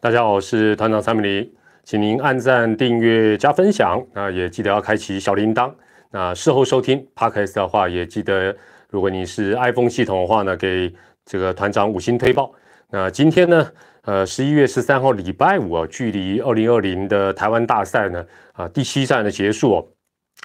大家好，我是团长三米零，请您按赞、订阅、加分享，那也记得要开启小铃铛。那事后收听 Podcast 的话，也记得，如果你是 iPhone 系统的话呢，给这个团长五星推报。那今天呢，呃，十一月十三号礼拜五啊，距离二零二零的台湾大赛呢，啊，第七站的结束哦，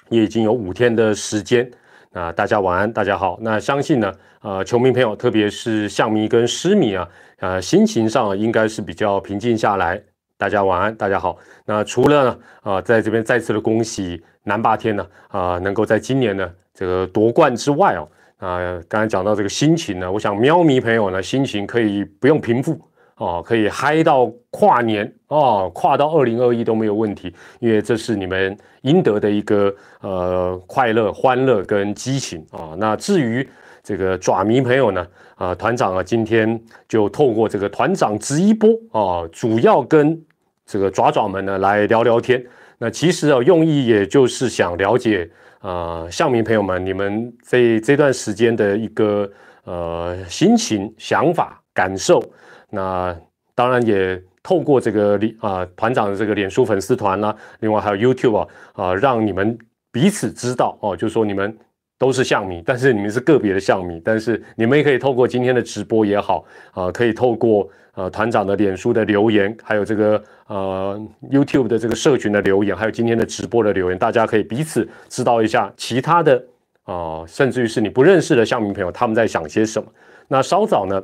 也已经有五天的时间。那大家晚安，大家好。那相信呢，呃，球迷朋友，特别是象迷跟狮迷啊，呃，心情上应该是比较平静下来。大家晚安，大家好。那除了呢，啊，在这边再次的恭喜南霸天呢，啊，能够在今年呢这个夺冠之外哦，啊，刚才讲到这个心情呢，我想喵迷朋友呢，心情可以不用平复。哦，可以嗨到跨年哦，跨到二零二一都没有问题，因为这是你们应得的一个呃快乐、欢乐跟激情啊。那至于这个爪迷朋友呢，啊，团长啊，今天就透过这个团长直一波啊，主要跟这个爪爪们呢来聊聊天。那其实啊，用意也就是想了解啊，象迷朋友们，你们这这段时间的一个呃心情、想法、感受。那当然也透过这个啊团长的这个脸书粉丝团啦，另外还有 YouTube 啊啊，让你们彼此知道哦，就说你们都是象迷，但是你们是个别的象迷，但是你们也可以透过今天的直播也好啊，可以透过呃团长的脸书的留言，还有这个呃 YouTube 的这个社群的留言，还有今天的直播的留言，大家可以彼此知道一下其他的啊，甚至于是你不认识的象迷朋友他们在想些什么。那稍早呢？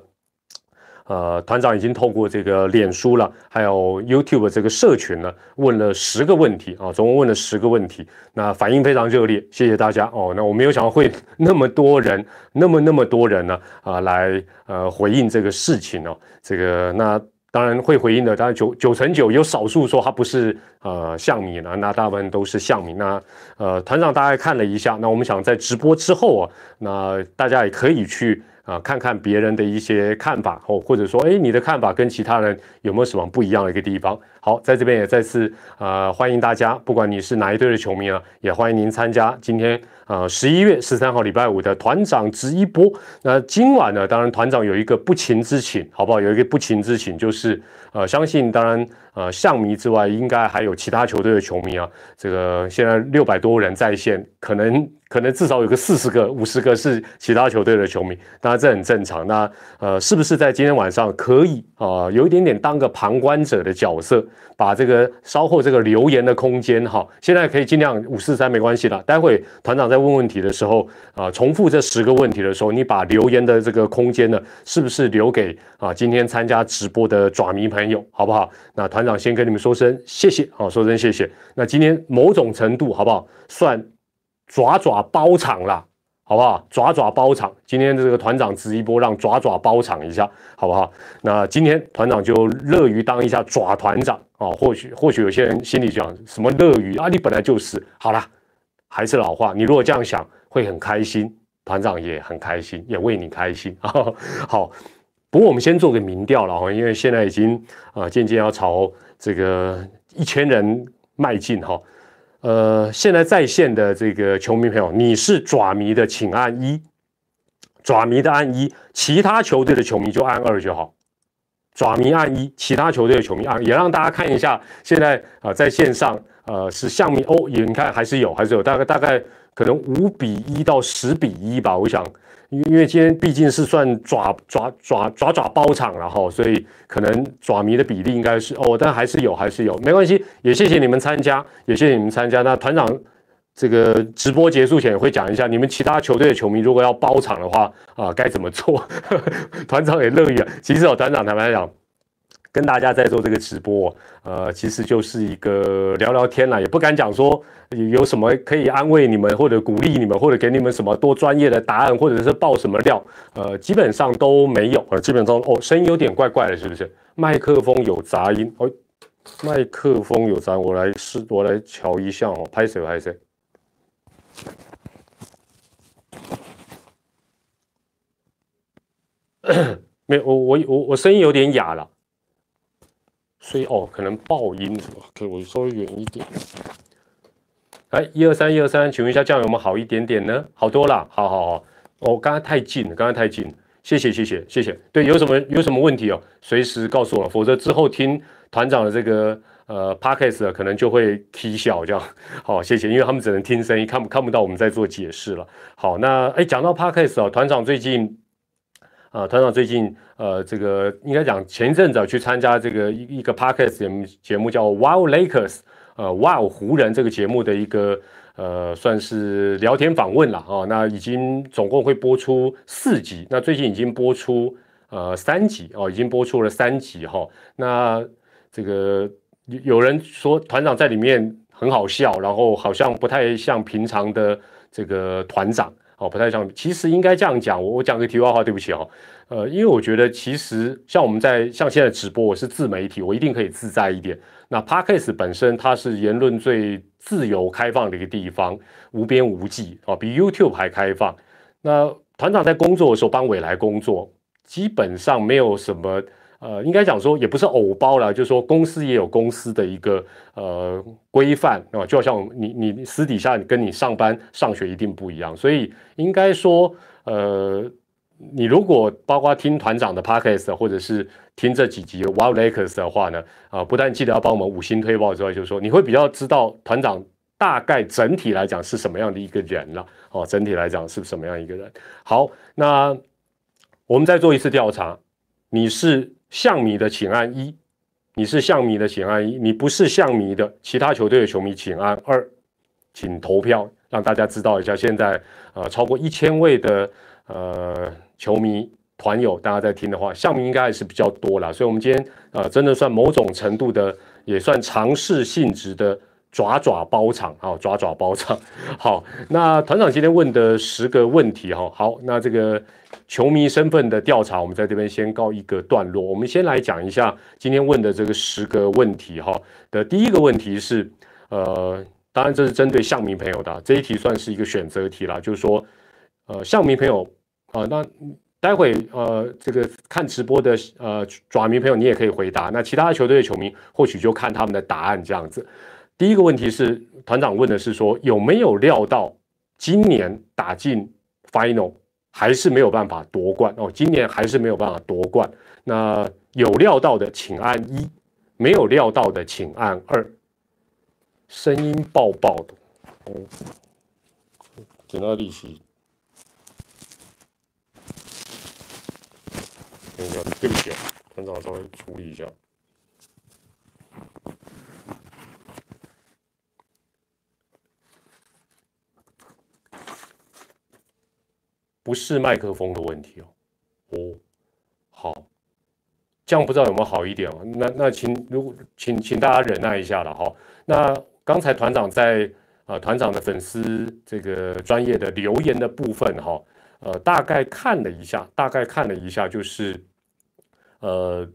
呃，团长已经透过这个脸书了，还有 YouTube 这个社群呢，问了十个问题啊，总共问了十个问题，那反应非常热烈，谢谢大家哦。那我没有想到会那么多人，那么那么多人呢啊，来呃回应这个事情哦。这个那当然会回应的，当然九九成九有少数说他不是呃象迷呢，那大部分都是象迷。那呃团长大概看了一下，那我们想在直播之后啊，那大家也可以去。啊，看看别人的一些看法，或或者说，哎，你的看法跟其他人有没有什么不一样的一个地方？好，在这边也再次啊，欢迎大家，不管你是哪一队的球迷啊，也欢迎您参加今天啊十一月十三号礼拜五的团长直一波。那今晚呢，当然团长有一个不情之请，好不好？有一个不情之请，就是呃，相信当然呃，象迷之外，应该还有其他球队的球迷啊。这个现在六百多人在线，可能。可能至少有个四十个、五十个是其他球队的球迷，当然这很正常。那呃，是不是在今天晚上可以啊，有一点点当个旁观者的角色，把这个稍后这个留言的空间哈，现在可以尽量五四三没关系了。待会团长在问问题的时候啊，重复这十个问题的时候，你把留言的这个空间呢，是不是留给啊今天参加直播的爪迷朋友，好不好？那团长先跟你们说声谢谢，好，说声谢谢。那今天某种程度好不好？算。爪爪包场了，好不好？爪爪包场，今天的这个团长直一波，让爪爪包场一下，好不好？那今天团长就乐于当一下爪团长啊。或许或许有些人心里想，什么乐于啊？你本来就是。好了，还是老话，你如果这样想，会很开心，团长也很开心，也为你开心啊。好，不过我们先做个民调了哈，因为现在已经啊渐渐要朝这个一千人迈进哈。呃，现在在线的这个球迷朋友，你是爪迷的，请按一；爪迷的按一，其他球队的球迷就按二就好。爪迷按一，其他球队的球迷按，也让大家看一下，现在啊，在线上呃是项目哦，也你看还是有，还是有，大概大概可能五比一到十比一吧，我想。因为今天毕竟是算爪爪爪爪爪包场了哈，所以可能爪迷的比例应该是哦，但还是有还是有，没关系，也谢谢你们参加，也谢谢你们参加。那团长这个直播结束前会讲一下，你们其他球队的球迷如果要包场的话啊，该怎么做？团长也乐意啊。其实哦，团长坦白讲。跟大家在做这个直播，呃，其实就是一个聊聊天啦，也不敢讲说有什么可以安慰你们，或者鼓励你们，或者给你们什么多专业的答案，或者是爆什么料，呃，基本上都没有。呃，基本上哦，声音有点怪怪的，是不是？麦克风有杂音哦，麦克风有杂音，我来试，我来瞧一下哦，拍谁拍谁？没有，我我我我声音有点哑了。所以哦，可能爆音是吧？可我稍微远一点。哎，一二三，一二三，请问一下，这样有没有好一点点呢？好多了，好好好。哦，刚刚太近了，刚刚太近。谢谢，谢谢，谢谢。对，有什么有什么问题哦，随时告诉我，否则之后听团长的这个呃 podcast 可能就会啼笑这样。好，谢谢，因为他们只能听声音，看不看不到我们在做解释了。好，那哎，讲到 podcast 啊，团长最近啊，团长最近呃，这个应该讲前一阵子去参加这个一一个 podcast 节目，节目叫 Wild Lakers，呃，Wild 湖人这个节目的一个。呃，算是聊天访问了啊。那已经总共会播出四集，那最近已经播出呃三集哦，已经播出了三集哈。那这个有人说团长在里面很好笑，然后好像不太像平常的这个团长哦，不太像。其实应该这样讲，我我讲个题外话，对不起哦。呃，因为我觉得其实像我们在像现在直播，我是自媒体，我一定可以自在一点。那 Podcast 本身它是言论最自由开放的一个地方，无边无际啊，比 YouTube 还开放。那团长在工作的时候帮未来工作，基本上没有什么呃，应该讲说也不是偶包了，就是说公司也有公司的一个呃规范啊，就好像你你私底下跟你上班上学一定不一样，所以应该说呃。你如果包括听团长的 podcast，或者是听这几集 Wild Lakers 的话呢，啊，不但记得要帮我们五星推报之外，就是说你会比较知道团长大概整体来讲是什么样的一个人了。哦，整体来讲是什么样一个人？好，那我们再做一次调查，你是象迷的，请按一；你是象迷的，请按一；你不是象迷的，其他球队的球迷请按二，请投票，让大家知道一下。现在呃，超过一千位的呃。球迷团友，大家在听的话，项目应该还是比较多啦，所以，我们今天呃，真的算某种程度的，也算尝试性质的爪爪包场啊，爪爪包场。好，那团长今天问的十个问题哈，好，那这个球迷身份的调查，我们在这边先告一个段落。我们先来讲一下今天问的这个十个问题哈的第一个问题是，呃，当然这是针对象迷朋友的这一题，算是一个选择题啦，就是说，呃，象迷朋友。啊，那待会呃，这个看直播的呃爪迷朋友，你也可以回答。那其他球队的球迷或许就看他们的答案这样子。第一个问题是团长问的是说有没有料到今年打进 final 还是没有办法夺冠哦？今年还是没有办法夺冠。那有料到的请按一，没有料到的请按二。声音爆爆的，哦，捡到利息。等一下，对不起啊，团长稍微处理一下。不是麦克风的问题哦。哦，好，这样不知道有没有好一点哦？那那请如果请请大家忍耐一下了哈。那刚才团长在啊团长的粉丝这个专业的留言的部分哈。呃，大概看了一下，大概看了一下，就是，呃，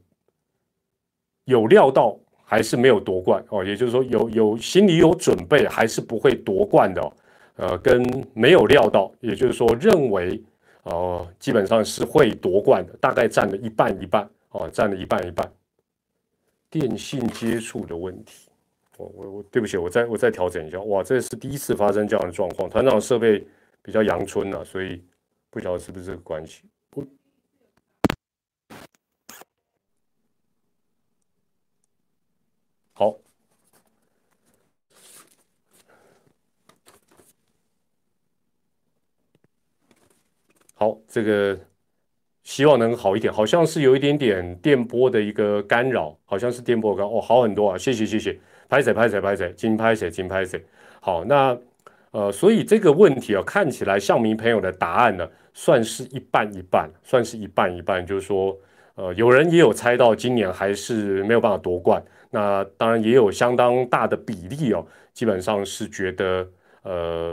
有料到还是没有夺冠哦，也就是说有有心里有准备还是不会夺冠的，呃，跟没有料到，也就是说认为哦，基本上是会夺冠的，大概占了一半一半哦，占了一半一半。电信接触的问题，我我我对不起，我再我再调整一下，哇，这是第一次发生这样的状况，团长设备比较阳春啊，所以。不晓得是不是这个关系？不，好，好，这个希望能好一点，好像是有一点点电波的一个干扰，好像是电波干哦，好很多啊，谢谢谢谢，拍谁拍谁拍谁，金拍谁金拍谁，好，那呃，所以这个问题啊，看起来向明朋友的答案呢？算是一半一半，算是一半一半，就是说，呃，有人也有猜到今年还是没有办法夺冠，那当然也有相当大的比例哦，基本上是觉得，呃，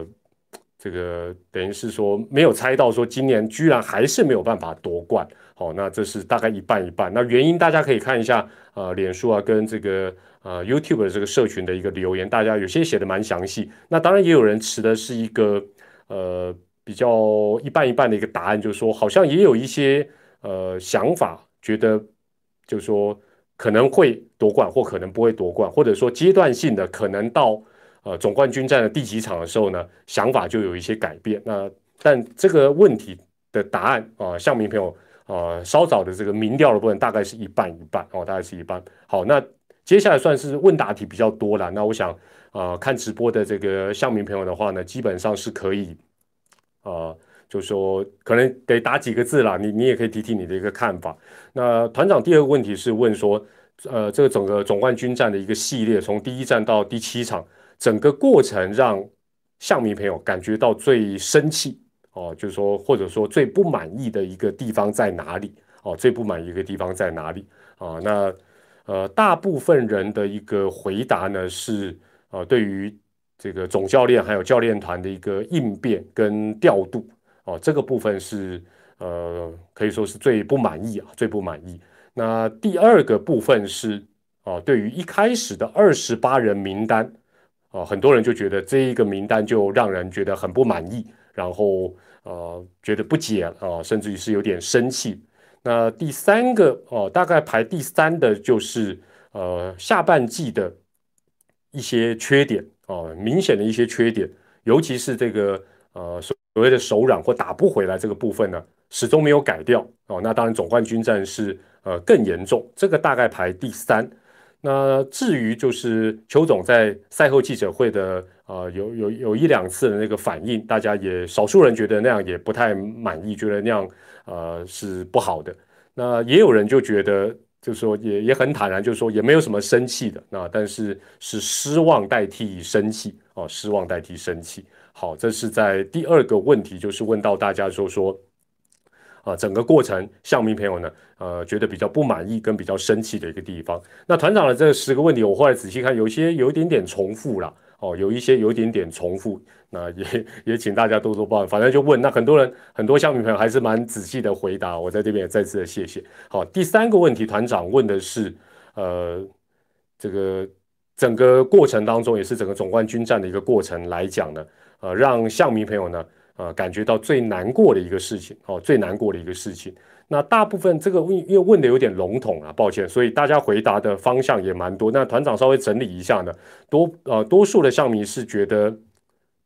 这个等于是说没有猜到说今年居然还是没有办法夺冠，好，那这是大概一半一半，那原因大家可以看一下，呃，脸书啊跟这个呃 YouTube 的这个社群的一个留言，大家有些写的蛮详细，那当然也有人持的是一个，呃。比较一半一半的一个答案，就是说，好像也有一些呃想法，觉得就是说可能会夺冠，或可能不会夺冠，或者说阶段性的可能到呃总冠军战的第几场的时候呢，想法就有一些改变。那但这个问题的答案啊，向明朋友啊，稍早的这个民调的部分大概是一半一半哦，大概是一半。好，那接下来算是问答题比较多了。那我想，呃，看直播的这个向明朋友的话呢，基本上是可以，呃，就说可能得打几个字啦，你你也可以提提你的一个看法。那团长第二个问题是问说，呃，这个整个总冠军战的一个系列，从第一站到第七场，整个过程让乡民朋友感觉到最生气哦，就是说或者说最不满意的一个地方在哪里？哦，最不满意一个地方在哪里？啊，那。呃，大部分人的一个回答呢是，呃，对于这个总教练还有教练团的一个应变跟调度，哦，这个部分是呃可以说是最不满意啊，最不满意。那第二个部分是，啊，对于一开始的二十八人名单，啊，很多人就觉得这一个名单就让人觉得很不满意，然后呃觉得不解啊，甚至于是有点生气。那第三个哦，大概排第三的就是呃下半季的一些缺点哦，明显的一些缺点，尤其是这个呃所谓的手软或打不回来这个部分呢，始终没有改掉哦。那当然总冠军战是呃更严重，这个大概排第三。那至于就是邱总在赛后记者会的呃有有有一两次的那个反应，大家也少数人觉得那样也不太满意，觉得那样。呃，是不好的。那也有人就觉得，就是说也也很坦然，就是说也没有什么生气的。那但是是失望代替生气哦，失望代替生气。好，这是在第二个问题，就是问到大家说说，啊，整个过程，向明朋友呢，呃，觉得比较不满意跟比较生气的一个地方。那团长的这十个问题，我后来仔细看，有些有一点点重复了。哦，有一些有一点点重复，那也也请大家多多包涵。反正就问，那很多人很多乡民朋友还是蛮仔细的回答，我在这边也再次的谢谢。好，第三个问题，团长问的是，呃，这个整个过程当中，也是整个总冠军战的一个过程来讲呢，呃，让乡民朋友呢，呃，感觉到最难过的一个事情，哦，最难过的一个事情。那大部分这个问因为问的有点笼统啊，抱歉，所以大家回答的方向也蛮多。那团长稍微整理一下呢，多呃多数的象迷是觉得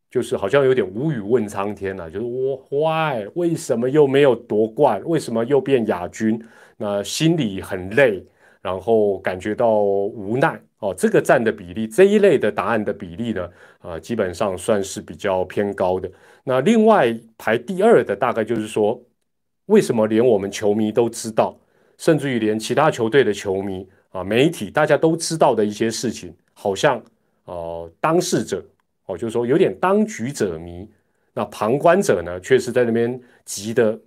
就是好像有点无语问苍天了，就是我 why 为什么又没有夺冠，为什么又变亚军？那心里很累，然后感觉到无奈哦。这个占的比例这一类的答案的比例呢，呃，基本上算是比较偏高的。那另外排第二的大概就是说。为什么连我们球迷都知道，甚至于连其他球队的球迷啊、媒体大家都知道的一些事情，好像呃当事者哦，就是说有点当局者迷，那旁观者呢，却是在那边急的，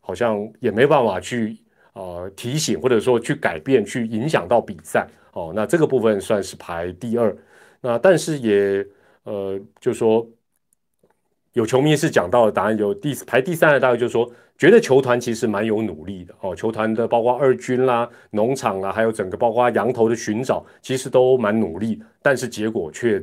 好像也没办法去呃提醒或者说去改变、去影响到比赛哦。那这个部分算是排第二，那但是也呃，就说有球迷是讲到的答案有第排第三的，大概就是说。觉得球团其实蛮有努力的哦，球团的包括二军啦、农场啦，还有整个包括羊头的寻找，其实都蛮努力，但是结果却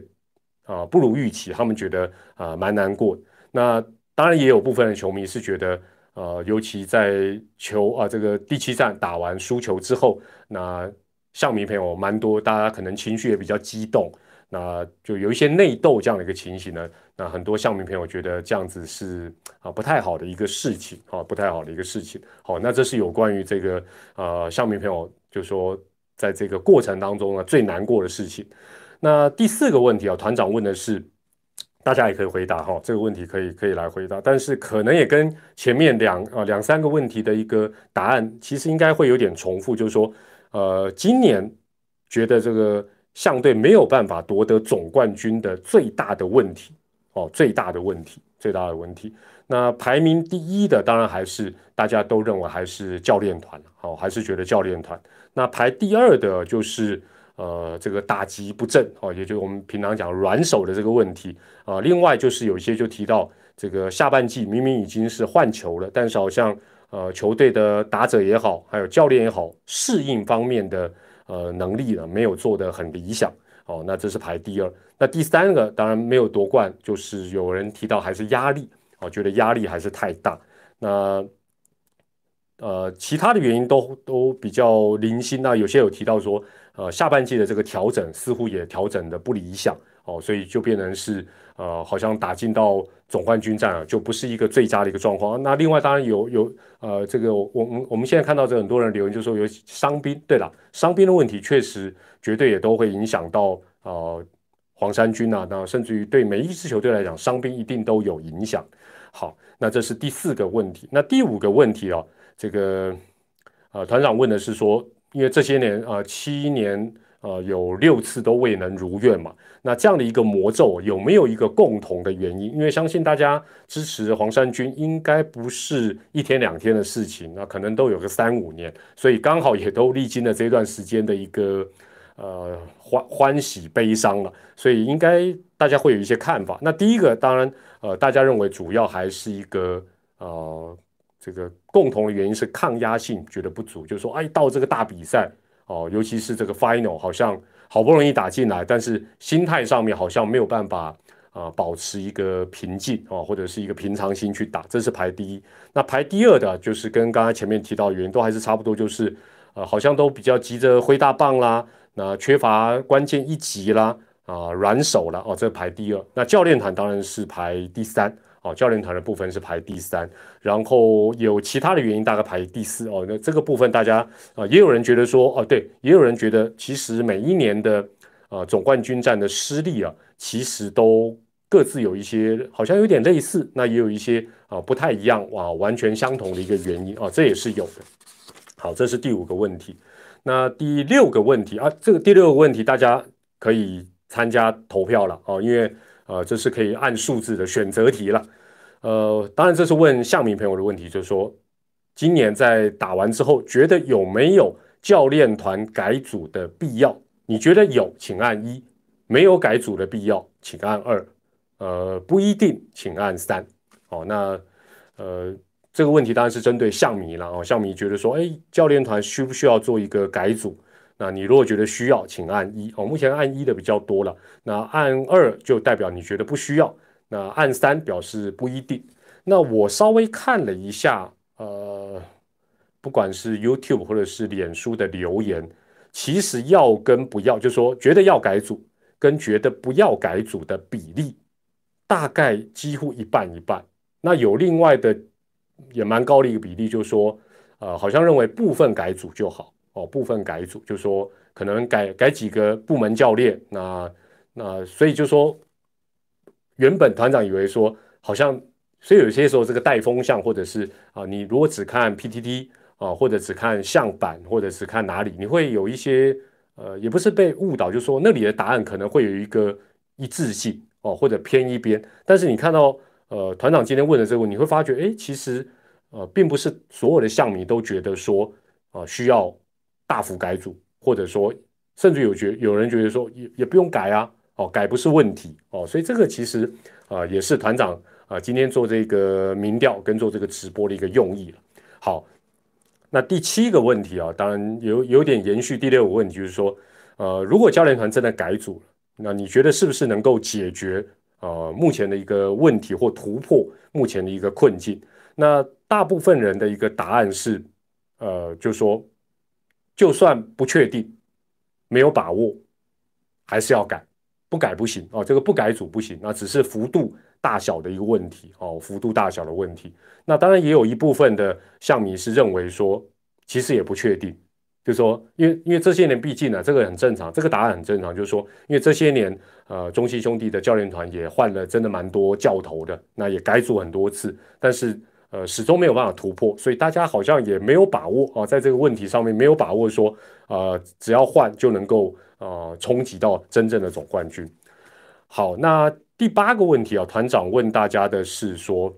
啊不如预期，他们觉得啊蛮难过。那当然也有部分的球迷是觉得，呃，尤其在球啊这个第七战打完输球之后，那象迷朋友蛮多，大家可能情绪也比较激动。那就有一些内斗这样的一个情形呢，那很多象迷朋友觉得这样子是啊不太好的一个事情啊，不太好的一个事情。好，那这是有关于这个呃象迷朋友就说在这个过程当中呢最难过的事情。那第四个问题啊，团长问的是，大家也可以回答哈，这个问题可以可以来回答，但是可能也跟前面两啊两三个问题的一个答案其实应该会有点重复，就是说呃今年觉得这个。相对没有办法夺得总冠军的最大的问题哦，最大的问题，最大的问题。那排名第一的当然还是大家都认为还是教练团，好，还是觉得教练团。那排第二的就是呃这个打击不正哦，也就是我们平常讲软手的这个问题啊。另外就是有一些就提到这个下半季明明已经是换球了，但是好像呃球队的打者也好，还有教练也好，适应方面的。呃，能力呢没有做得很理想哦，那这是排第二。那第三个当然没有夺冠，就是有人提到还是压力哦，觉得压力还是太大。那呃，其他的原因都都比较零星。那有些有提到说，呃，下半季的这个调整似乎也调整的不理想哦，所以就变成是呃，好像打进到总冠军战啊，就不是一个最佳的一个状况。那另外当然有有呃，这个我们我们现在看到这很多人留言就说有伤兵，对了，伤兵的问题确实绝对也都会影响到呃黄山军啊，那甚至于对每一支球队来讲，伤兵一定都有影响。好，那这是第四个问题。那第五个问题啊，这个呃团长问的是说，因为这些年啊七年。呃，有六次都未能如愿嘛？那这样的一个魔咒有没有一个共同的原因？因为相信大家支持黄山军应该不是一天两天的事情，那可能都有个三五年，所以刚好也都历经了这段时间的一个呃欢欢喜悲伤了，所以应该大家会有一些看法。那第一个当然呃，大家认为主要还是一个呃这个共同的原因是抗压性觉得不足，就是说哎到这个大比赛。哦，尤其是这个 final 好像好不容易打进来，但是心态上面好像没有办法啊保持一个平静啊，或者是一个平常心去打，这是排第一。那排第二的，就是跟刚才前面提到原因都还是差不多，就是呃好像都比较急着挥大棒啦，那缺乏关键一击啦，啊软手了哦，这排第二。那教练团当然是排第三。哦，教练团的部分是排第三，然后有其他的原因大概排第四哦。那这个部分大家啊，也有人觉得说哦，对，也有人觉得其实每一年的呃总冠军战的失利啊，其实都各自有一些好像有点类似，那也有一些啊不太一样哇，完全相同的一个原因啊，这也是有的。好，这是第五个问题。那第六个问题啊，这个第六个问题大家可以参加投票了哦，因为。呃，这是可以按数字的选择题了。呃，当然这是问向明朋友的问题，就是说，今年在打完之后，觉得有没有教练团改组的必要？你觉得有，请按一；没有改组的必要，请按二。呃，不一定，请按三。哦，那呃，这个问题当然是针对向迷了。哦，向迷觉得说，哎，教练团需不需要做一个改组？那你如果觉得需要，请按一哦。目前按一的比较多了，那按二就代表你觉得不需要，那按三表示不一定。那我稍微看了一下，呃，不管是 YouTube 或者是脸书的留言，其实要跟不要，就说觉得要改组跟觉得不要改组的比例，大概几乎一半一半。那有另外的也蛮高的一个比例，就是说，呃，好像认为部分改组就好。哦，部分改组，就说可能改改几个部门教练，那那所以就说，原本团长以为说，好像所以有些时候这个带风向，或者是啊，你如果只看 PTT 啊，或者只看相板，或者是看哪里，你会有一些呃，也不是被误导，就说那里的答案可能会有一个一致性哦，或者偏一边。但是你看到呃，团长今天问的这个，你会发觉，哎，其实呃，并不是所有的项迷都觉得说啊需要。大幅改组，或者说，甚至有觉有人觉得说也也不用改啊，哦，改不是问题哦，所以这个其实啊也是团长啊今天做这个民调跟做这个直播的一个用意了。好，那第七个问题啊，当然有有点延续第六个问题，就是说，呃，如果教练团真的改组，那你觉得是不是能够解决呃目前的一个问题或突破目前的一个困境？那大部分人的一个答案是，呃，就说。就算不确定，没有把握，还是要改，不改不行哦。这个不改组不行，那只是幅度大小的一个问题哦，幅度大小的问题。那当然也有一部分的象迷是认为说，其实也不确定，就说，因为因为这些年毕竟呢，这个很正常，这个答案很正常，就是说，因为这些年呃，中西兄弟的教练团也换了真的蛮多教头的，那也改组很多次，但是。呃，始终没有办法突破，所以大家好像也没有把握啊，在这个问题上面没有把握说，呃，只要换就能够呃冲击到真正的总冠军。好，那第八个问题啊，团长问大家的是说，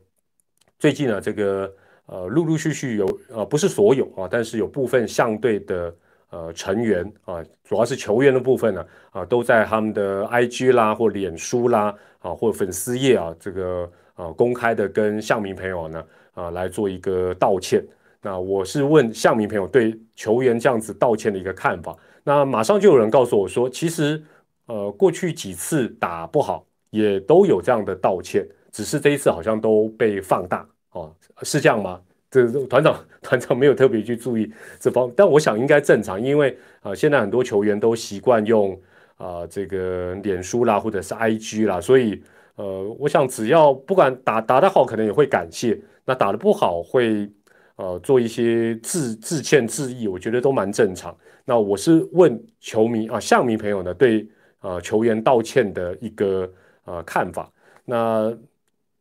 最近呢，这个呃，陆陆续续有呃，不是所有啊，但是有部分相对的呃成员啊，主要是球员的部分呢啊，都在他们的 IG 啦或脸书啦啊或粉丝页啊这个啊公开的跟向明朋友呢。啊，来做一个道歉。那我是问向明朋友对球员这样子道歉的一个看法。那马上就有人告诉我说，其实呃过去几次打不好也都有这样的道歉，只是这一次好像都被放大哦，是这样吗？这团长 团长没有特别去注意这方，但我想应该正常，因为啊现在很多球员都习惯用啊这个脸书啦或者是 IG 啦，所以呃，我想只要不管打打得好，可能也会感谢；那打得不好，会呃做一些致致歉、致意，我觉得都蛮正常。那我是问球迷啊，象迷朋友呢，对呃球员道歉的一个呃看法。那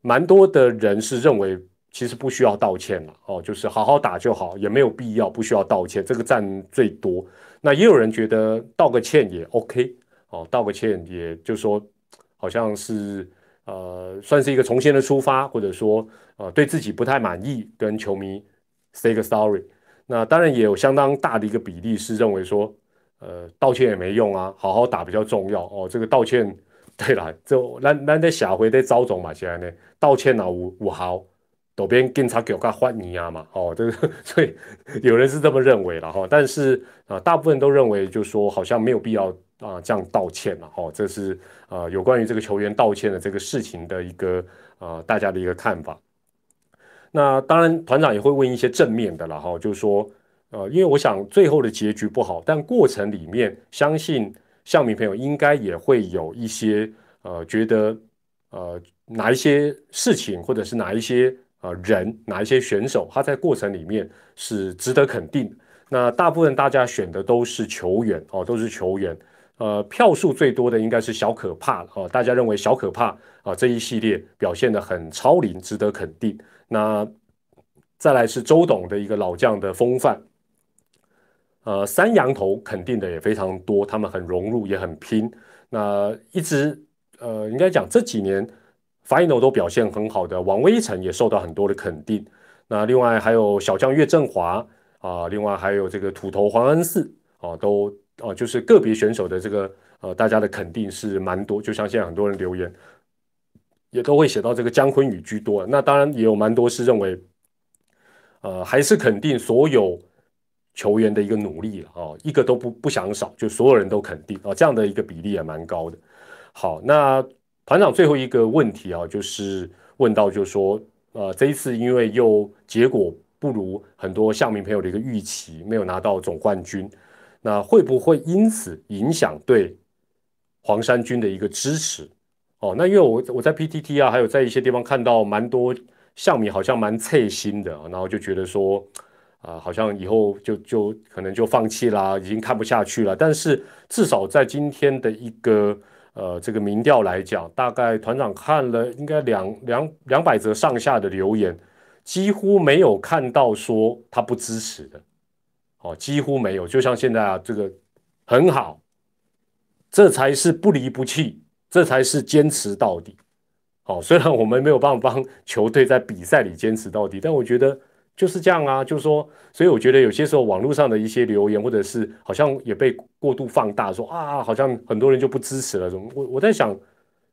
蛮多的人是认为，其实不需要道歉了哦，就是好好打就好，也没有必要不需要道歉，这个占最多。那也有人觉得道个歉也 OK 哦，道个歉也就说好像是呃算是一个重新的出发，或者说呃对自己不太满意，跟球迷 say 个 sorry。那当然也有相当大的一个比例是认为说，呃道歉也没用啊，好好打比较重要哦。这个道歉。对啦，就咱咱在下回在招总嘛，现在呢道歉啊五五毫，左边警察给我换你啊嘛，哦，这个 所以有人是这么认为了哈，但是啊，大部分都认为就是说好像没有必要啊这样道歉了哈，这是啊有关于这个球员道歉的这个事情的一个啊大家的一个看法。那当然团长也会问一些正面的了哈，就是说呃，因为我想最后的结局不好，但过程里面相信。向明朋友应该也会有一些呃，觉得呃哪一些事情，或者是哪一些呃人，哪一些选手，他在过程里面是值得肯定。那大部分大家选的都是球员哦，都是球员。呃，票数最多的应该是小可怕哦，大家认为小可怕啊这一系列表现的很超龄，值得肯定。那再来是周董的一个老将的风范。呃，三羊头肯定的也非常多，他们很融入，也很拼。那一直呃，应该讲这几年 final 都表现很好的王威成也受到很多的肯定。那另外还有小将岳振华啊，另外还有这个土头黄恩赐啊，都哦，就是个别选手的这个呃，大家的肯定是蛮多。就像现在很多人留言，也都会写到这个姜昆宇居多。那当然也有蛮多是认为，呃，还是肯定所有。球员的一个努力啊，一个都不不想少，就所有人都肯定啊，这样的一个比例也蛮高的。好，那团长最后一个问题啊，就是问到，就是说，呃，这一次因为又结果不如很多象迷朋友的一个预期，没有拿到总冠军，那会不会因此影响对黄山军的一个支持？哦，那因为我我在 PTT 啊，还有在一些地方看到蛮多象迷好像蛮脆心的，然后就觉得说。啊，好像以后就就可能就放弃啦，已经看不下去了。但是至少在今天的一个呃这个民调来讲，大概团长看了应该两两两百则上下的留言，几乎没有看到说他不支持的，哦，几乎没有。就像现在啊，这个很好，这才是不离不弃，这才是坚持到底。好，虽然我们没有办法帮球队在比赛里坚持到底，但我觉得。就是这样啊，就是说，所以我觉得有些时候网络上的一些留言，或者是好像也被过度放大，说啊，好像很多人就不支持了。什么？我我在想，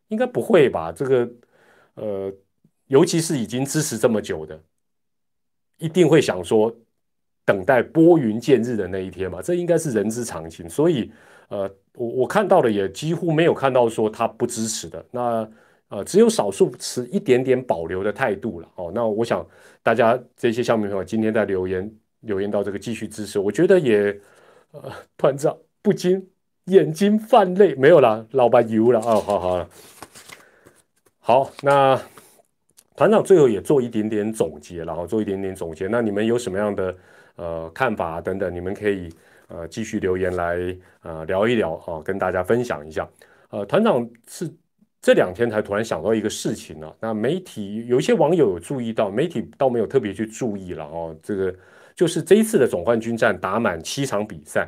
应该不会吧？这个，呃，尤其是已经支持这么久的，一定会想说，等待拨云见日的那一天嘛。这应该是人之常情。所以，呃，我我看到的也几乎没有看到说他不支持的。那。呃，只有少数持一点点保留的态度了哦。那我想大家这些乡民朋友今天在留言留言到这个继续支持，我觉得也呃团长不禁眼睛泛泪，没有了，老板油了哦，好好了，好，那团长最后也做一点点总结，然后做一点点总结。那你们有什么样的呃看法等等，你们可以呃继续留言来呃聊一聊啊，跟大家分享一下。呃，团长是。这两天才突然想到一个事情呢，那媒体有一些网友有注意到，媒体倒没有特别去注意了哦。这个就是这一次的总冠军战打满七场比赛，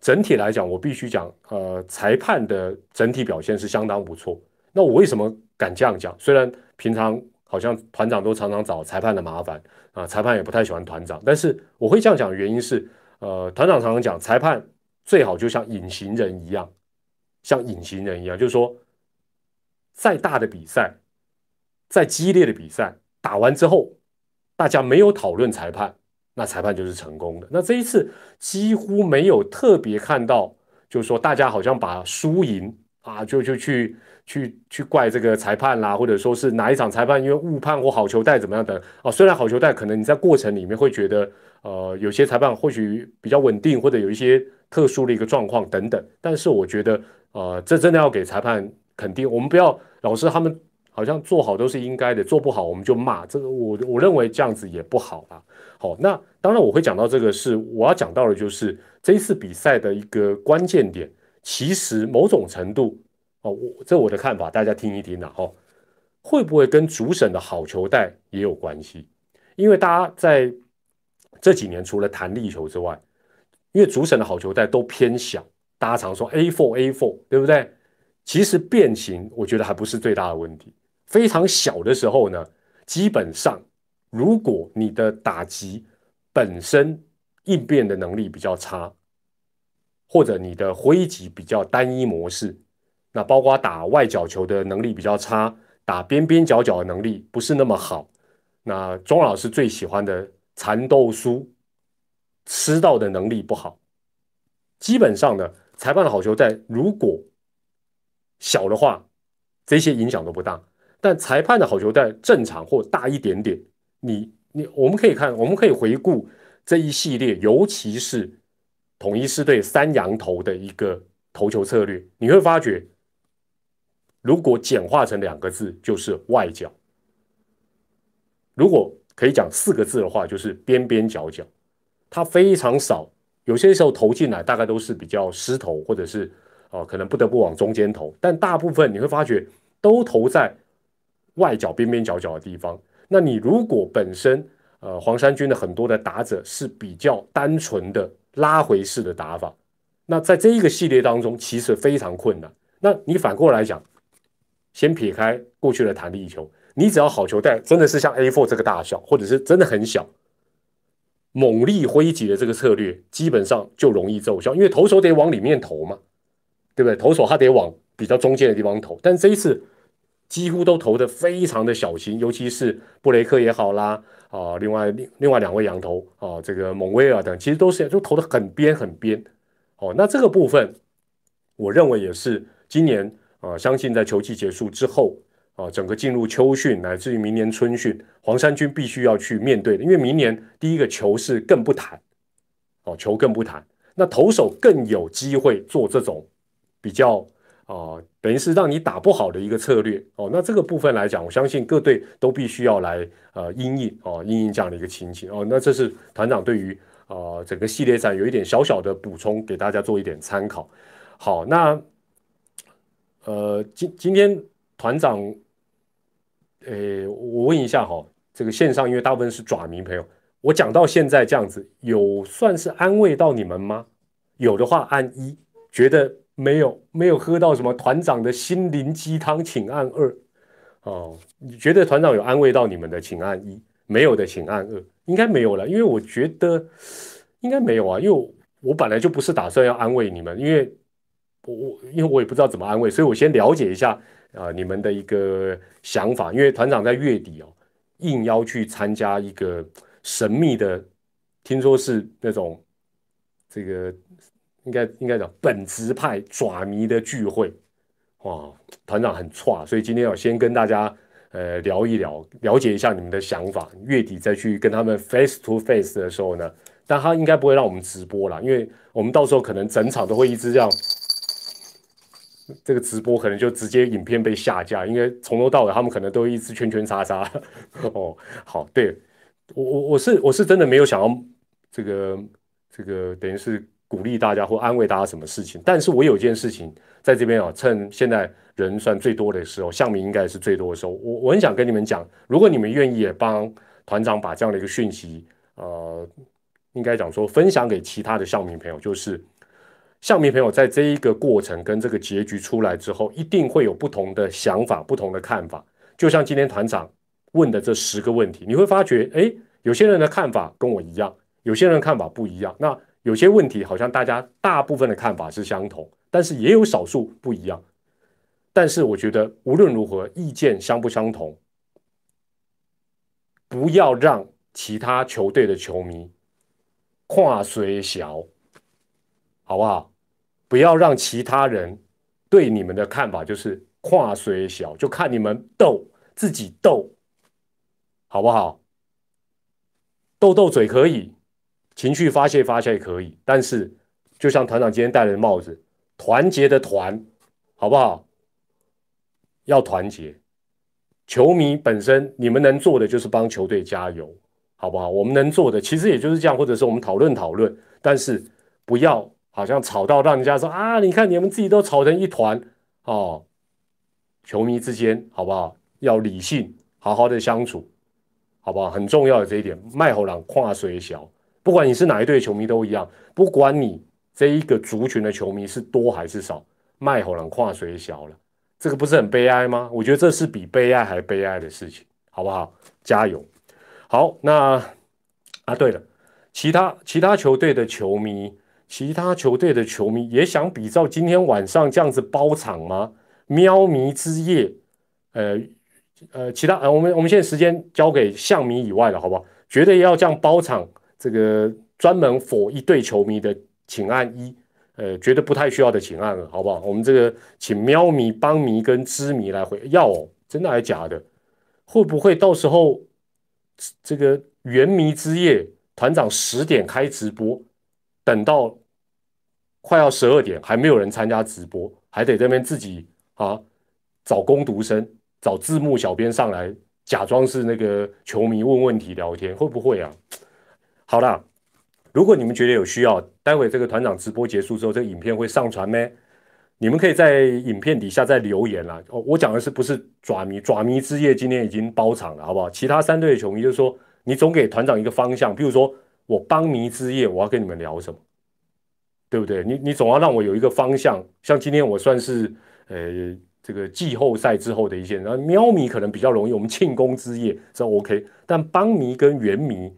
整体来讲，我必须讲，呃，裁判的整体表现是相当不错。那我为什么敢这样讲？虽然平常好像团长都常常找裁判的麻烦啊，裁判也不太喜欢团长，但是我会这样讲的原因是，呃，团长常常讲，裁判最好就像隐形人一样，像隐形人一样，就是说。再大的比赛，再激烈的比赛，打完之后，大家没有讨论裁判，那裁判就是成功的。那这一次几乎没有特别看到，就是说大家好像把输赢啊，就就去去去怪这个裁判啦，或者说是哪一场裁判因为误判或好球带怎么样的哦。虽然好球带可能你在过程里面会觉得，呃，有些裁判或许比较稳定，或者有一些特殊的一个状况等等，但是我觉得，呃，这真的要给裁判。肯定，我们不要老是他们好像做好都是应该的，做不好我们就骂。这个我我认为这样子也不好啊。好，那当然我会讲到这个，是我要讲到的就是这一次比赛的一个关键点，其实某种程度哦，我这我的看法，大家听一听呐。哈，会不会跟主审的好球带也有关系？因为大家在这几年除了弹力球之外，因为主审的好球带都偏小，大家常说 A four A four，对不对？其实变形，我觉得还不是最大的问题。非常小的时候呢，基本上，如果你的打击本身应变的能力比较差，或者你的挥击比较单一模式，那包括打外角球的能力比较差，打边边角角的能力不是那么好，那钟老师最喜欢的蚕豆酥吃到的能力不好，基本上呢，裁判的好球在如果小的话，这些影响都不大。但裁判的好球在正常或大一点点，你你我们可以看，我们可以回顾这一系列，尤其是统一狮队三羊头的一个投球策略，你会发觉，如果简化成两个字，就是外角；如果可以讲四个字的话，就是边边角角。它非常少，有些时候投进来大概都是比较失投，或者是哦可能不得不往中间投，但大部分你会发觉都投在。外角边边角角的地方，那你如果本身呃黄山军的很多的打者是比较单纯的拉回式的打法，那在这一个系列当中其实非常困难。那你反过来讲，先撇开过去的弹力球，你只要好球带真的是像 A four 这个大小，或者是真的很小，猛力挥击的这个策略，基本上就容易奏效，因为投手得往里面投嘛，对不对？投手他得往比较中间的地方投，但这一次。几乎都投的非常的小心，尤其是布雷克也好啦，啊，另外另另外两位羊头啊，这个蒙威尔等，其实都是就投的很边很边，哦，那这个部分，我认为也是今年啊，相信在球季结束之后啊，整个进入秋训乃至于明年春训，黄山军必须要去面对的，因为明年第一个球是更不谈，哦，球更不谈，那投手更有机会做这种比较。啊，等于是让你打不好的一个策略哦。那这个部分来讲，我相信各队都必须要来呃应应哦，应应这样的一个情形哦。那这是团长对于啊整个系列赛有一点小小的补充，给大家做一点参考。好，那呃今今天团长，呃我问一下哈，这个线上因为大部分是爪迷朋友，我讲到现在这样子，有算是安慰到你们吗？有的话按一，觉得。没有没有喝到什么团长的心灵鸡汤，请按二。哦，你觉得团长有安慰到你们的，请按一；没有的，请按二。应该没有了，因为我觉得应该没有啊，因为我本来就不是打算要安慰你们，因为我我因为我也不知道怎么安慰，所以我先了解一下啊你们的一个想法。因为团长在月底哦，应邀去参加一个神秘的，听说是那种这个。应该应该讲本职派爪迷的聚会，哇，团长很差，所以今天要先跟大家呃聊一聊，了解一下你们的想法。月底再去跟他们 face to face 的时候呢，但他应该不会让我们直播了，因为我们到时候可能整场都会一直这样，这个直播可能就直接影片被下架，因为从头到尾他们可能都一直圈圈叉叉。哦，好，对我我我是我是真的没有想要这个这个等于是。鼓励大家或安慰大家什么事情？但是我有件事情在这边啊，趁现在人算最多的时候，向明应该是最多的时候，我我很想跟你们讲，如果你们愿意也帮团长把这样的一个讯息，呃，应该讲说分享给其他的项目朋友，就是项目朋友在这一个过程跟这个结局出来之后，一定会有不同的想法、不同的看法。就像今天团长问的这十个问题，你会发觉，哎，有些人的看法跟我一样，有些人看法不一样，那。有些问题好像大家大部分的看法是相同，但是也有少数不一样。但是我觉得无论如何，意见相不相同，不要让其他球队的球迷跨水小，好不好？不要让其他人对你们的看法就是跨水小，就看你们斗自己斗，好不好？斗斗嘴可以。情绪发泄发泄也可以，但是就像团长今天戴的帽子，团结的团，好不好？要团结，球迷本身，你们能做的就是帮球队加油，好不好？我们能做的其实也就是这样，或者是我们讨论讨论，但是不要好像吵到让人家说啊，你看你们自己都吵成一团哦。球迷之间好不好？要理性，好好的相处，好不好？很重要的这一点，麦侯朗跨水小，不管你是哪一队球迷都一样，不管你这一个族群的球迷是多还是少，麦侯朗跨水小了，这个不是很悲哀吗？我觉得这是比悲哀还悲哀的事情，好不好？加油！好，那啊，对了，其他其他球队的球迷，其他球队的球迷也想比照今天晚上这样子包场吗？喵迷之夜，呃呃，其他呃，我们我们现在时间交给象迷以外的，好不好？绝对要这样包场，这个专门否一队球迷的，请按一，呃，觉得不太需要的，请按二，好不好？我们这个请喵迷、帮迷跟知迷来回，要哦，真的还是假的？会不会到时候这个原迷之夜团长十点开直播，等到快要十二点还没有人参加直播，还得这边自己。啊，找攻读生，找字幕小编上来，假装是那个球迷问问题聊天，会不会啊？好啦，如果你们觉得有需要，待会这个团长直播结束之后，这个影片会上传咩？你们可以在影片底下再留言啦。哦，我讲的是不是爪迷？爪迷之夜今天已经包场了，好不好？其他三队的球迷就是说，你总给团长一个方向，比如说我帮迷之夜，我要跟你们聊什么，对不对？你你总要让我有一个方向。像今天我算是。呃，这个季后赛之后的一些，然后喵迷可能比较容易，我们庆功之夜这 OK，但邦迷跟原迷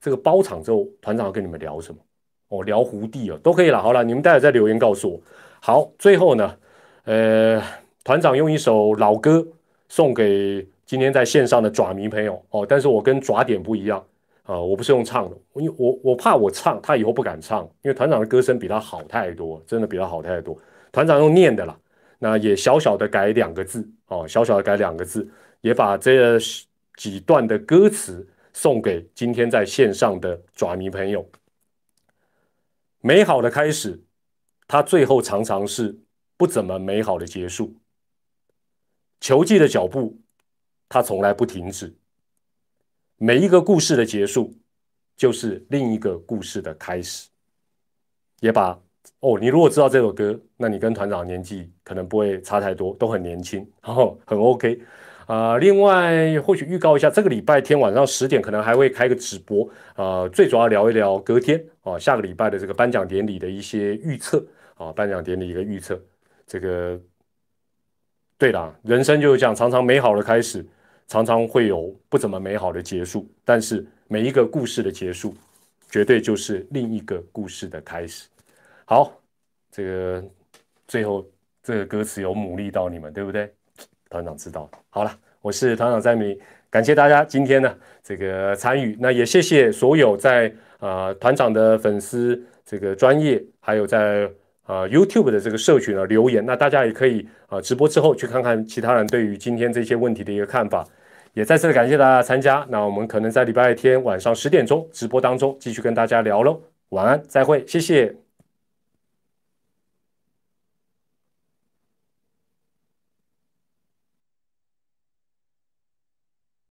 这个包场之后，团长要跟你们聊什么？哦，聊胡地哦，都可以了。好了，你们待会再留言告诉我。好，最后呢，呃，团长用一首老歌送给今天在线上的爪迷朋友哦，但是我跟爪点不一样啊，我不是用唱的，因为我我怕我唱他以后不敢唱，因为团长的歌声比他好太多，真的比他好太多。团长用念的啦。那也小小的改两个字哦，小小的改两个字，也把这几段的歌词送给今天在线上的爪迷朋友。美好的开始，它最后常常是不怎么美好的结束。球技的脚步，它从来不停止。每一个故事的结束，就是另一个故事的开始。也把。哦，你如果知道这首歌，那你跟团长年纪可能不会差太多，都很年轻，然后很 OK 啊。另外，或许预告一下，这个礼拜天晚上十点可能还会开个直播啊，最主要聊一聊隔天啊下个礼拜的这个颁奖典礼的一些预测啊，颁奖典礼一个预测。这个对啦，人生就是这样，常常美好的开始，常常会有不怎么美好的结束，但是每一个故事的结束，绝对就是另一个故事的开始。好，这个最后这个歌词有鼓励到你们，对不对？团长知道。好了，我是团长在米，感谢大家今天呢这个参与，那也谢谢所有在啊团长的粉丝这个专业，还有在啊 YouTube 的这个社群呢留言。那大家也可以啊直播之后去看看其他人对于今天这些问题的一个看法。也再次感谢大家参加。那我们可能在礼拜天晚上十点钟直播当中继续跟大家聊喽。晚安，再会，谢谢。